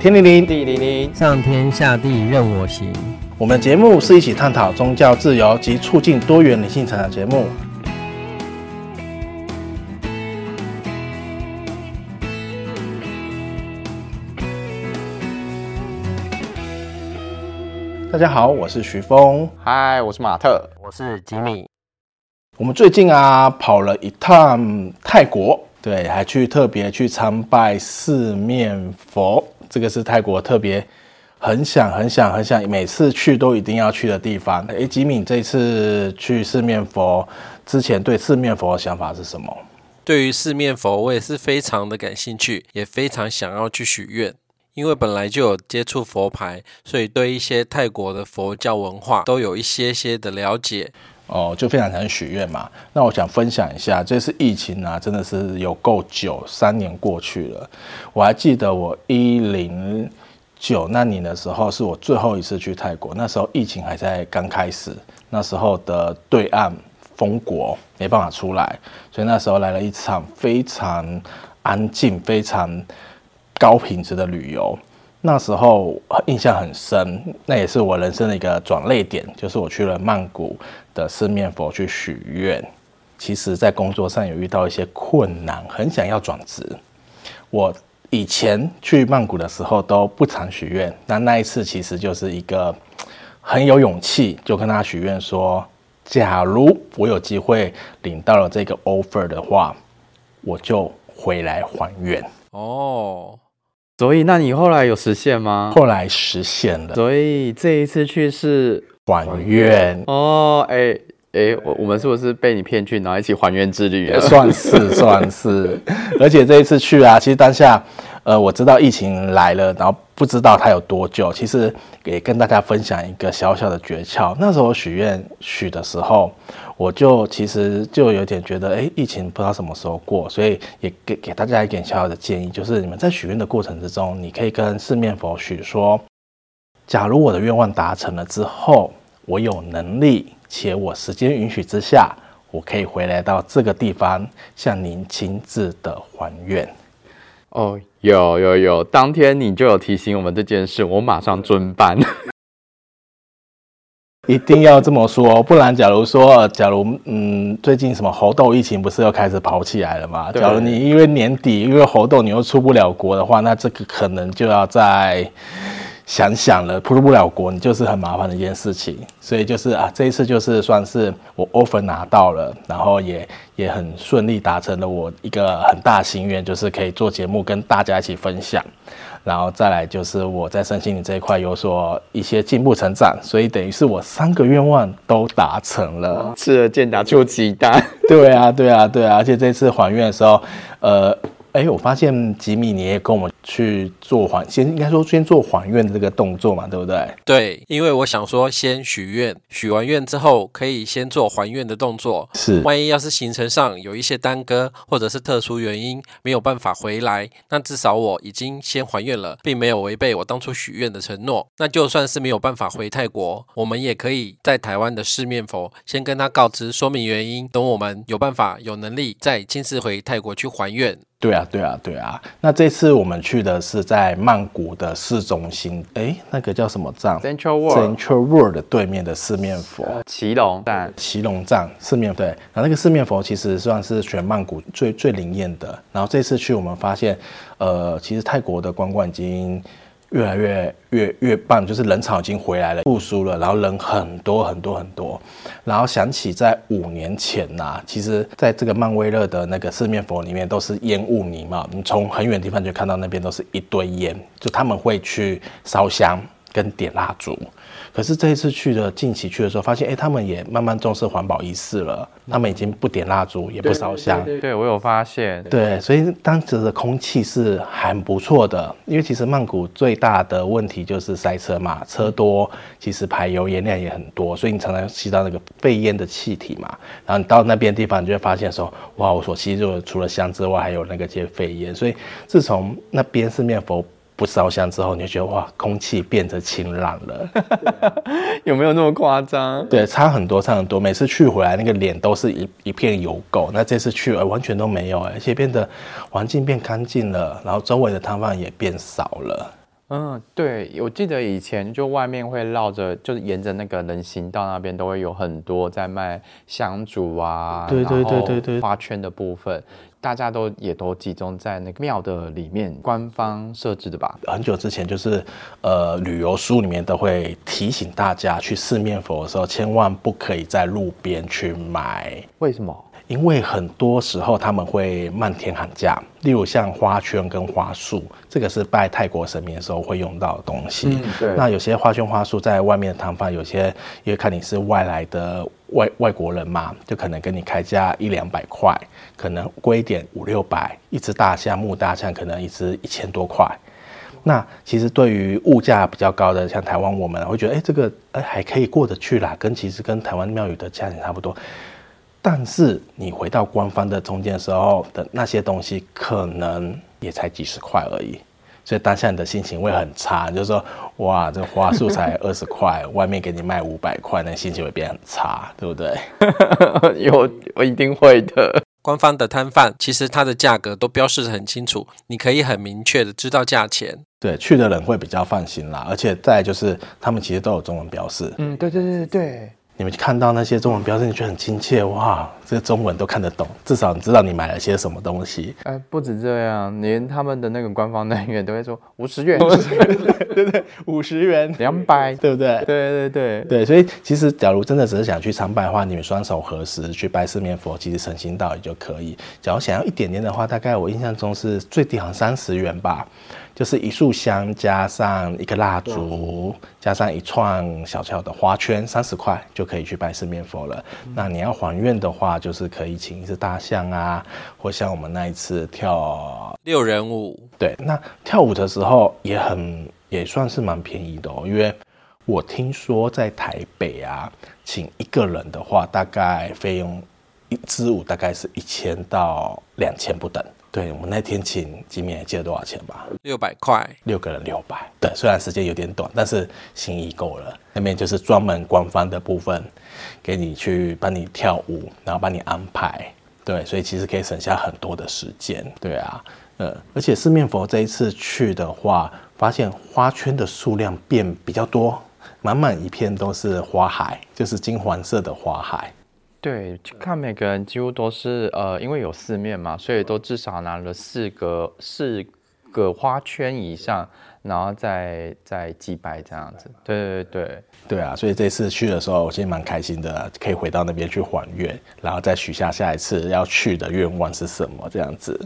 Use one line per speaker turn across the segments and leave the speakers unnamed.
天灵灵，
地灵灵，
上天下地任我行。
我们节目是一起探讨宗教自由及促进多元灵性成长节目。大家好，我是徐峰。
嗨，我是马特，
我是吉米。
我们最近啊，跑了一趟泰国，对，还去特别去参拜四面佛。这个是泰国特别很想、很想、很想，每次去都一定要去的地方。诶，吉米这次去四面佛之前，对四面佛的想法是什么？
对于四面佛，我也是非常的感兴趣，也非常想要去许愿。因为本来就有接触佛牌，所以对一些泰国的佛教文化都有一些些的了解。
哦，就非常想许愿嘛。那我想分享一下，这次疫情啊，真的是有够久，三年过去了。我还记得我一零九那年的时候，是我最后一次去泰国。那时候疫情还在刚开始，那时候的对岸封国，没办法出来，所以那时候来了一场非常安静、非常高品质的旅游。那时候印象很深，那也是我人生的一个转捩点，就是我去了曼谷的四面佛去许愿。其实，在工作上有遇到一些困难，很想要转职。我以前去曼谷的时候都不常许愿，那那一次其实就是一个很有勇气，就跟他许愿说：假如我有机会领到了这个 offer 的话，我就回来还愿。
哦。所以，那你后来有实现吗？
后来实现了。
所以这一次去是
还愿
哦。哎、欸、哎、欸，我我们是不是被你骗去，然后一起还愿之旅？
算是算是。而且这一次去啊，其实当下，呃，我知道疫情来了，然后不知道它有多久。其实也跟大家分享一个小小的诀窍。那时候许愿许的时候。我就其实就有点觉得，哎，疫情不知道什么时候过，所以也给给大家一点小小的建议，就是你们在许愿的过程之中，你可以跟四面佛许说，假如我的愿望达成了之后，我有能力且我时间允许之下，我可以回来到这个地方向您亲自的还愿。
哦，有有有，当天你就有提醒我们这件事，我马上遵办。
一定要这么说，不然，假如说，假如，嗯，最近什么猴痘疫情不是又开始跑起来了嘛？假如你因为年底因为猴痘你又出不了国的话，那这个可能就要再想想了。出不了国，你就是很麻烦的一件事情。所以就是啊，这一次就是算是我 offer 拿到了，然后也也很顺利达成了我一个很大心愿，就是可以做节目跟大家一起分享。然后再来就是我在身心灵这一块有所一些进步成长，所以等于是我三个愿望都达成了，
吃了健达出鸡蛋。
对啊，对啊，对啊，而且这次还愿的时候，呃。哎，我发现吉米你也跟我们去做还，先应该说先做还愿的这个动作嘛，对不对？
对，因为我想说先许愿，许完愿之后可以先做还愿的动作。
是，
万一要是行程上有一些耽搁，或者是特殊原因没有办法回来，那至少我已经先还愿了，并没有违背我当初许愿的承诺。那就算是没有办法回泰国，我们也可以在台湾的四面佛先跟他告知说明原因，等我们有办法有能力再亲自回泰国去还愿。
对啊，对啊，对啊。那这次我们去的是在曼谷的市中心，哎，那个叫什么站
？Central World。
Central World 的对面的四面佛，
奇隆站。
奇隆站四面对，然后那个四面佛其实算是全曼谷最最灵验的。然后这次去，我们发现，呃，其实泰国的观光已经。越来越越越棒，就是人潮已经回来了，复苏了，然后人很多很多很多，然后想起在五年前呐、其实在这个曼威勒的那个四面佛里面都是烟雾弥漫，你从很远的地方就看到那边都是一堆烟，就他们会去烧香跟点蜡烛。可是这一次去的近期去的时候，发现哎，他们也慢慢重视环保仪式了。他们已经不点蜡烛，也不烧香。
对，我有发现。
对，所以当时的空气是很不错的。因为其实曼谷最大的问题就是塞车嘛，车多，其实排油烟量也很多，所以你常常吸到那个废烟的气体嘛。然后你到那边地方，你就会发现说，哇，我所吸入除了香之外，还有那个些废烟。所以自从那边四面佛。不烧香之后，你就觉得哇，空气变得清朗了，
有没有那么夸张？
对，差很多，差很多。每次去回来，那个脸都是一一片油垢。那这次去，呃，完全都没有，而且变得环境变干净了，然后周围的摊贩也变少了。
嗯，对，我记得以前就外面会绕着，就是沿着那个人行道那边都会有很多在卖香烛啊，
对对对对对，
花圈的部分。大家都也都集中在那个庙的里面，官方设置的吧？
很久之前就是，呃，旅游书里面都会提醒大家去四面佛的时候，千万不可以在路边去买。
为什么？
因为很多时候他们会漫天喊价，例如像花圈跟花束，这个是拜泰国神明的时候会用到的东西。嗯、对。那有些花圈花束在外面的摊贩，有些因为看你是外来的外外国人嘛，就可能跟你开价一两百块，可能贵一点五六百。一只大象木大象可能一只一千多块。那其实对于物价比较高的，像台湾，我们会觉得，哎，这个哎还可以过得去啦，跟其实跟台湾庙宇的价钱差不多。但是你回到官方的中间的时候的那些东西，可能也才几十块而已，所以当下你的心情会很差，就是说，哇，这花束才二十块，外面给你卖五百块，那心情会变很差，对不对？
有，我一定会的。
官方的摊贩其实它的价格都标示得很清楚，你可以很明确的知道价钱。
对，去的人会比较放心啦，而且再就是他们其实都有中文标示。
嗯，对对对对。
你们看到那些中文标志，你觉得很亲切哇！这个中文都看得懂，至少你知道你买了些什么东西。
哎、呃，不止这样，连他们的那个官方人员都会说五十元，
对不对？五十元，
两百，
对不对？
对对对
对，所以其实假如真的只是想去参拜的话，你们双手合十去拜四面佛，其实诚心道也就可以。假如想要一点点的话，大概我印象中是最低好像三十元吧。就是一束香加上一个蜡烛，加上一串小小的花圈，三十块就可以去拜四面佛了。嗯、那你要还愿的话，就是可以请一只大象啊，或像我们那一次跳
六人舞。
对，那跳舞的时候也很也算是蛮便宜的哦，因为我听说在台北啊，请一个人的话，大概费用一支舞大概是一千到两千不等。对，我们那天请吉米，还记得多少钱吧？
六百块，
六个人六百。对，虽然时间有点短，但是心意够了。那边就是专门官方的部分，给你去帮你跳舞，然后帮你安排。对，所以其实可以省下很多的时间。对啊，呃，而且四面佛这一次去的话，发现花圈的数量变比较多，满满一片都是花海，就是金黄色的花海。
对，看每个人几乎都是呃，因为有四面嘛，所以都至少拿了四个四个花圈以上，然后再再祭拜这样子。对对对
对啊，所以这次去的时候，我其实蛮开心的，可以回到那边去还愿，然后再许下下一次要去的愿望是什么这样子。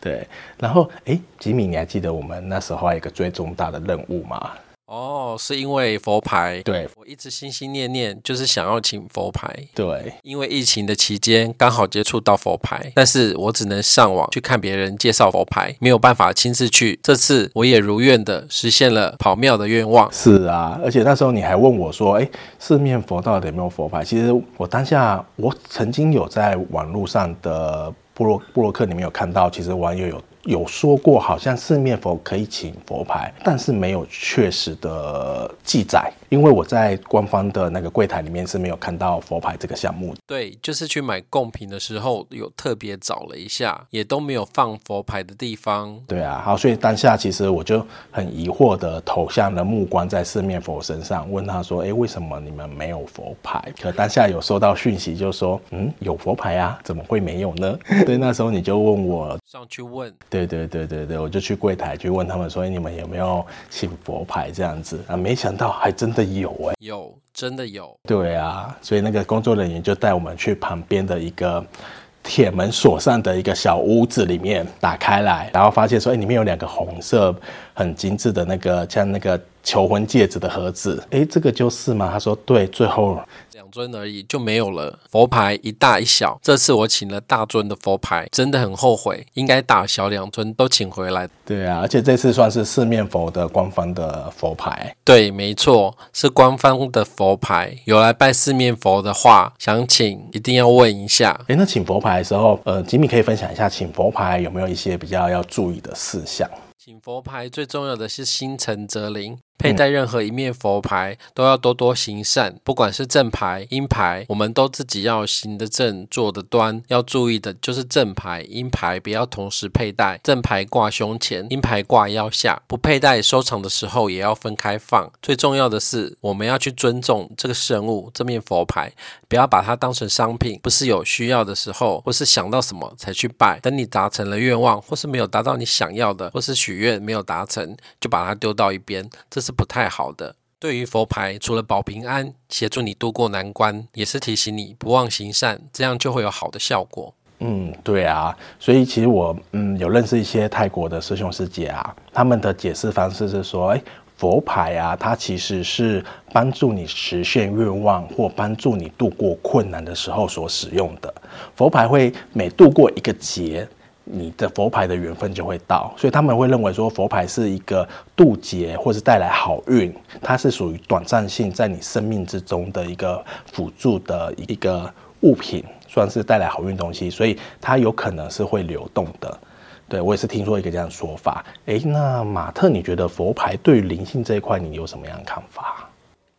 对，然后哎，吉米，你还记得我们那时候还有一个最重大的任务吗？
哦，是因为佛牌，
对，
我一直心心念念就是想要请佛牌，
对，
因为疫情的期间刚好接触到佛牌，但是我只能上网去看别人介绍佛牌，没有办法亲自去。这次我也如愿的实现了跑庙的愿望。
是啊，而且那时候你还问我说，哎，四面佛到底有没有佛牌？其实我当下我曾经有在网络上的部落部落客里面有看到，其实网友有。有说过，好像四面佛可以请佛牌，但是没有确实的记载，因为我在官方的那个柜台里面是没有看到佛牌这个项目。
对，就是去买贡品的时候有特别找了一下，也都没有放佛牌的地方。
对啊，好，所以当下其实我就很疑惑的投向了目光在四面佛身上，问他说：“哎，为什么你们没有佛牌？”可当下有收到讯息，就说：“嗯，有佛牌啊，怎么会没有呢？”所以那时候你就问我
上去问。
对对对对对，我就去柜台去问他们说，你们有没有请佛牌这样子啊？没想到还真的有哎，
有，真的有。
对啊，所以那个工作人员就带我们去旁边的一个铁门锁上的一个小屋子里面打开来，然后发现说，哎，里面有两个红色很精致的那个像那个求婚戒指的盒子。哎，这个就是吗？他说对，最后。
两尊而已就没有了，佛牌一大一小。这次我请了大尊的佛牌，真的很后悔，应该大小两尊都请回来。
对啊，而且这次算是四面佛的官方的佛牌。
对，没错，是官方的佛牌。有来拜四面佛的话，想请一定要问一下。
诶，那请佛牌的时候，呃，吉米可以分享一下请佛牌有没有一些比较要注意的事项？
请佛牌最重要的是心诚则灵。佩戴任何一面佛牌都要多多行善，不管是正牌、阴牌，我们都自己要行得正、坐得端。要注意的就是正牌、阴牌不要同时佩戴，正牌挂胸前，阴牌挂腰下。不佩戴收藏的时候也要分开放。最重要的是，我们要去尊重这个圣物，这面佛牌，不要把它当成商品，不是有需要的时候，或是想到什么才去拜。等你达成了愿望，或是没有达到你想要的，或是许愿没有达成，就把它丢到一边，这是不太好的。对于佛牌，除了保平安、协助你度过难关，也是提醒你不忘行善，这样就会有好的效果。
嗯，对啊，所以其实我嗯有认识一些泰国的师兄师姐啊，他们的解释方式是说，哎，佛牌啊，它其实是帮助你实现愿望或帮助你度过困难的时候所使用的。佛牌会每度过一个劫，你的佛牌的缘分就会到，所以他们会认为说佛牌是一个渡劫或是带来好运，它是属于短暂性在你生命之中的一个辅助的一个物品，算是带来好运东西，所以它有可能是会流动的。对，我也是听说一个这样说法。诶，那马特，你觉得佛牌对灵性这一块，你有什么样的看法？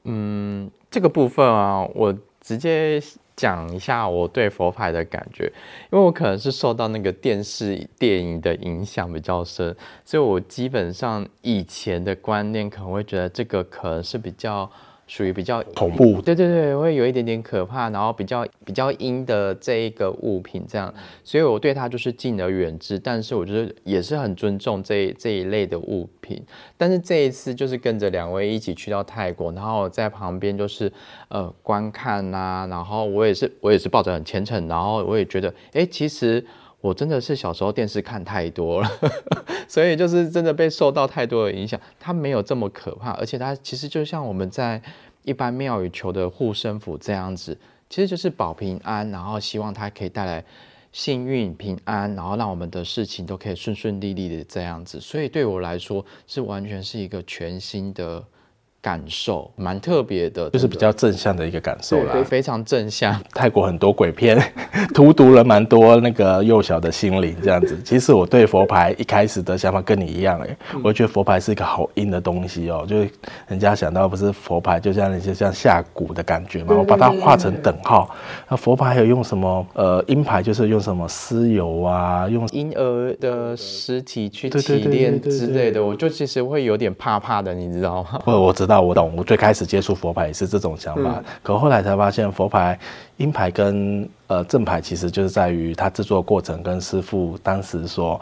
嗯，这个部分啊，我直接。讲一下我对佛牌的感觉，因为我可能是受到那个电视电影的影响比较深，所以我基本上以前的观念可能会觉得这个可能是比较。属于比较
恐怖，
对对对，会有一点点可怕，然后比较比较阴的这一个物品这样，所以我对它就是敬而远之。但是我觉得也是很尊重这一这一类的物品。但是这一次就是跟着两位一起去到泰国，然后在旁边就是呃观看呐、啊，然后我也是我也是抱着很虔诚，然后我也觉得哎，其实。我真的是小时候电视看太多了，所以就是真的被受到太多的影响。它没有这么可怕，而且它其实就像我们在一般庙宇求的护身符这样子，其实就是保平安，然后希望它可以带来幸运平安，然后让我们的事情都可以顺顺利利的这样子。所以对我来说，是完全是一个全新的。感受蛮特别的，
就是比较正向的一个感受啦，
对，非常正向。
泰国很多鬼片，荼毒了蛮多那个幼小的心灵，这样子。其实我对佛牌一开始的想法跟你一样，哎，我觉得佛牌是一个好阴的东西哦，就是人家想到不是佛牌，就像那些像下蛊的感觉嘛，我把它画成等号。那佛牌还有用什么？呃，阴牌就是用什么尸油啊，用
婴儿的尸体去提炼之类的，我就其实会有点怕怕的，你知道吗？
我我知道。那我懂，我最开始接触佛牌也是这种想法，嗯、可后来才发现佛牌阴牌跟呃正牌其实就是在于它制作过程跟师傅当时所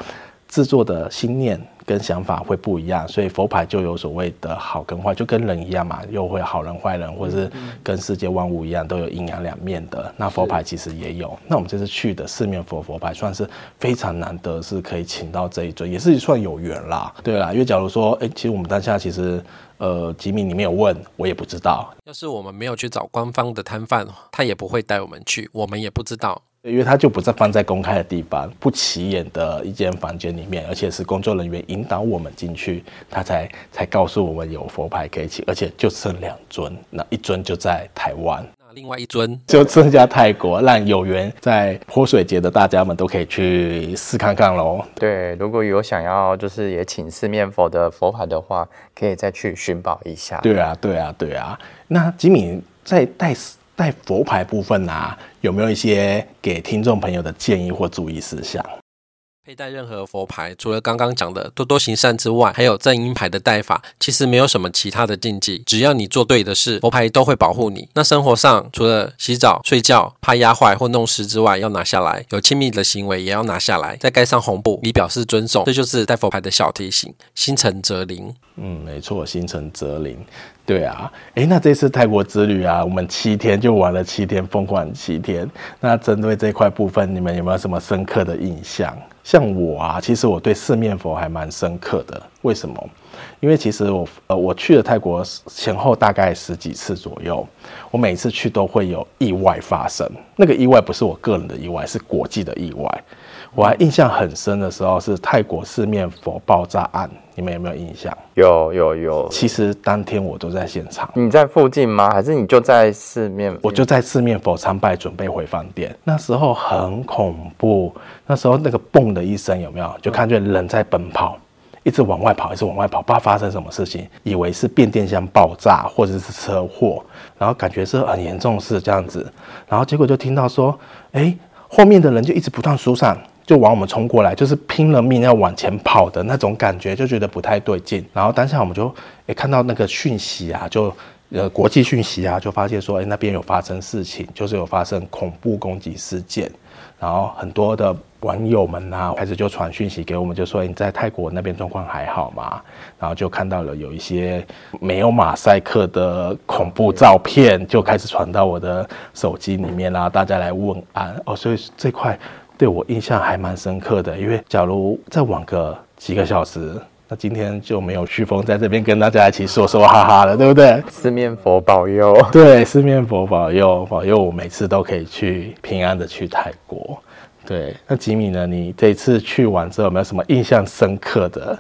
制作的心念跟想法会不一样，所以佛牌就有所谓的好跟坏，就跟人一样嘛，又会好人坏人，或者是跟世界万物一样，都有阴阳两面的。那佛牌其实也有。那我们这次去的四面佛佛牌算是非常难得，是可以请到这一尊，也是算有缘啦。对啦，因为假如说，哎、欸，其实我们当下其实。呃，吉米，你没有问，我也不知道。
要是我们没有去找官方的摊贩，他也不会带我们去，我们也不知道，
因为它就不再放在公开的地方，不起眼的一间房间里面，而且是工作人员引导我们进去，他才才告诉我们有佛牌可以请，而且就剩两尊，那一尊就在台湾。
另外一尊
就剩下泰国，让有缘在泼水节的大家们都可以去试看看喽。
对，如果有想要就是也请四面佛的佛牌的话，可以再去寻宝一下。
对啊，对啊，对啊。那吉米在带在佛牌部分啊，有没有一些给听众朋友的建议或注意事项？
佩戴任何佛牌，除了刚刚讲的多多行善之外，还有正音牌的戴法，其实没有什么其他的禁忌。只要你做对的事，佛牌都会保护你。那生活上，除了洗澡、睡觉怕压坏或弄湿之外，要拿下来；有亲密的行为也要拿下来，再盖上红布，以表示尊重。这就是戴佛牌的小提醒。心诚则灵。
嗯，没错，心诚则灵。对啊，诶，那这次泰国之旅啊，我们七天就玩了七天，疯狂七天。那针对这块部分，你们有没有什么深刻的印象？像我啊，其实我对四面佛还蛮深刻的。为什么？因为其实我呃，我去了泰国前后大概十几次左右，我每次去都会有意外发生。那个意外不是我个人的意外，是国际的意外。我还印象很深的时候是泰国四面佛爆炸案，你们有没有印象？
有有有。
其实当天我都在现场。
你在附近吗？还是你就在四面？
我就在四面佛参拜，准备回饭店。那时候很恐怖，那时候那个嘣的一声有没有？就看见人在奔跑。一直往外跑，一直往外跑，不知道发生什么事情，以为是变电箱爆炸或者是车祸，然后感觉是很严重事这样子，然后结果就听到说，哎，后面的人就一直不断疏散，就往我们冲过来，就是拼了命要往前跑的那种感觉，就觉得不太对劲。然后当下我们就诶看到那个讯息啊，就呃国际讯息啊，就发现说，诶那边有发生事情，就是有发生恐怖攻击事件。然后很多的网友们啊，开始就传讯息给我们，就说你在泰国那边状况还好吗？然后就看到了有一些没有马赛克的恐怖照片，就开始传到我的手机里面啦，大家来问安哦，所以这块对我印象还蛮深刻的。因为假如再晚个几个小时，那今天就没有旭峰在这边跟大家一起说说哈哈了，对不对？
四面佛保佑，
对，四面佛保佑，保佑我每次都可以去平安的去泰国。对，那吉米呢？你这次去完之后有没有什么印象深刻的？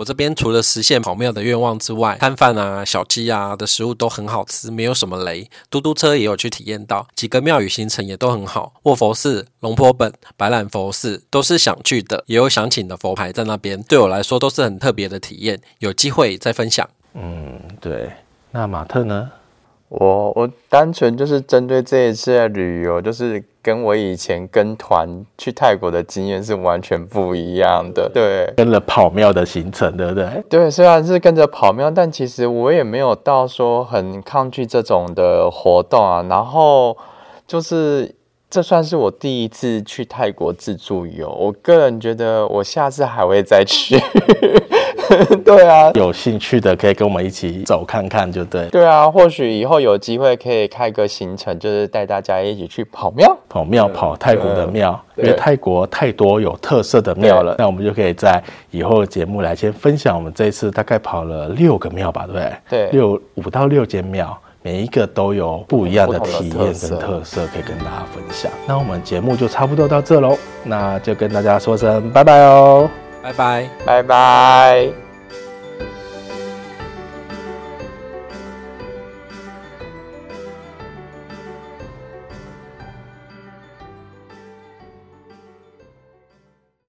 我这边除了实现跑庙的愿望之外，摊贩啊、小鸡啊的食物都很好吃，没有什么雷。嘟嘟车也有去体验到，几个庙宇行程也都很好。卧佛寺、龙坡本、白兰佛寺都是想去的，也有想请的佛牌在那边，对我来说都是很特别的体验。有机会再分享。
嗯，对。那马特呢？
我我单纯就是针对这一次的旅游，就是跟我以前跟团去泰国的经验是完全不一样的。对，
跟了跑庙的行程，对不对？
对，虽然是跟着跑庙，但其实我也没有到说很抗拒这种的活动啊。然后就是这算是我第一次去泰国自助游，我个人觉得我下次还会再去。对啊，
有兴趣的可以跟我们一起走看看，就对。
对啊，或许以后有机会可以开个行程，就是带大家一起去跑庙，
跑庙跑泰国的庙，因为泰国太多有特色的庙了。那我们就可以在以后的节目来先分享，我们这一次大概跑了六个庙吧，对不对？
对，
六五到六间庙，每一个都有不一样的体验跟特色可以跟大家分享。那我们节目就差不多到这喽，那就跟大家说声拜拜哦。
拜拜，
拜拜。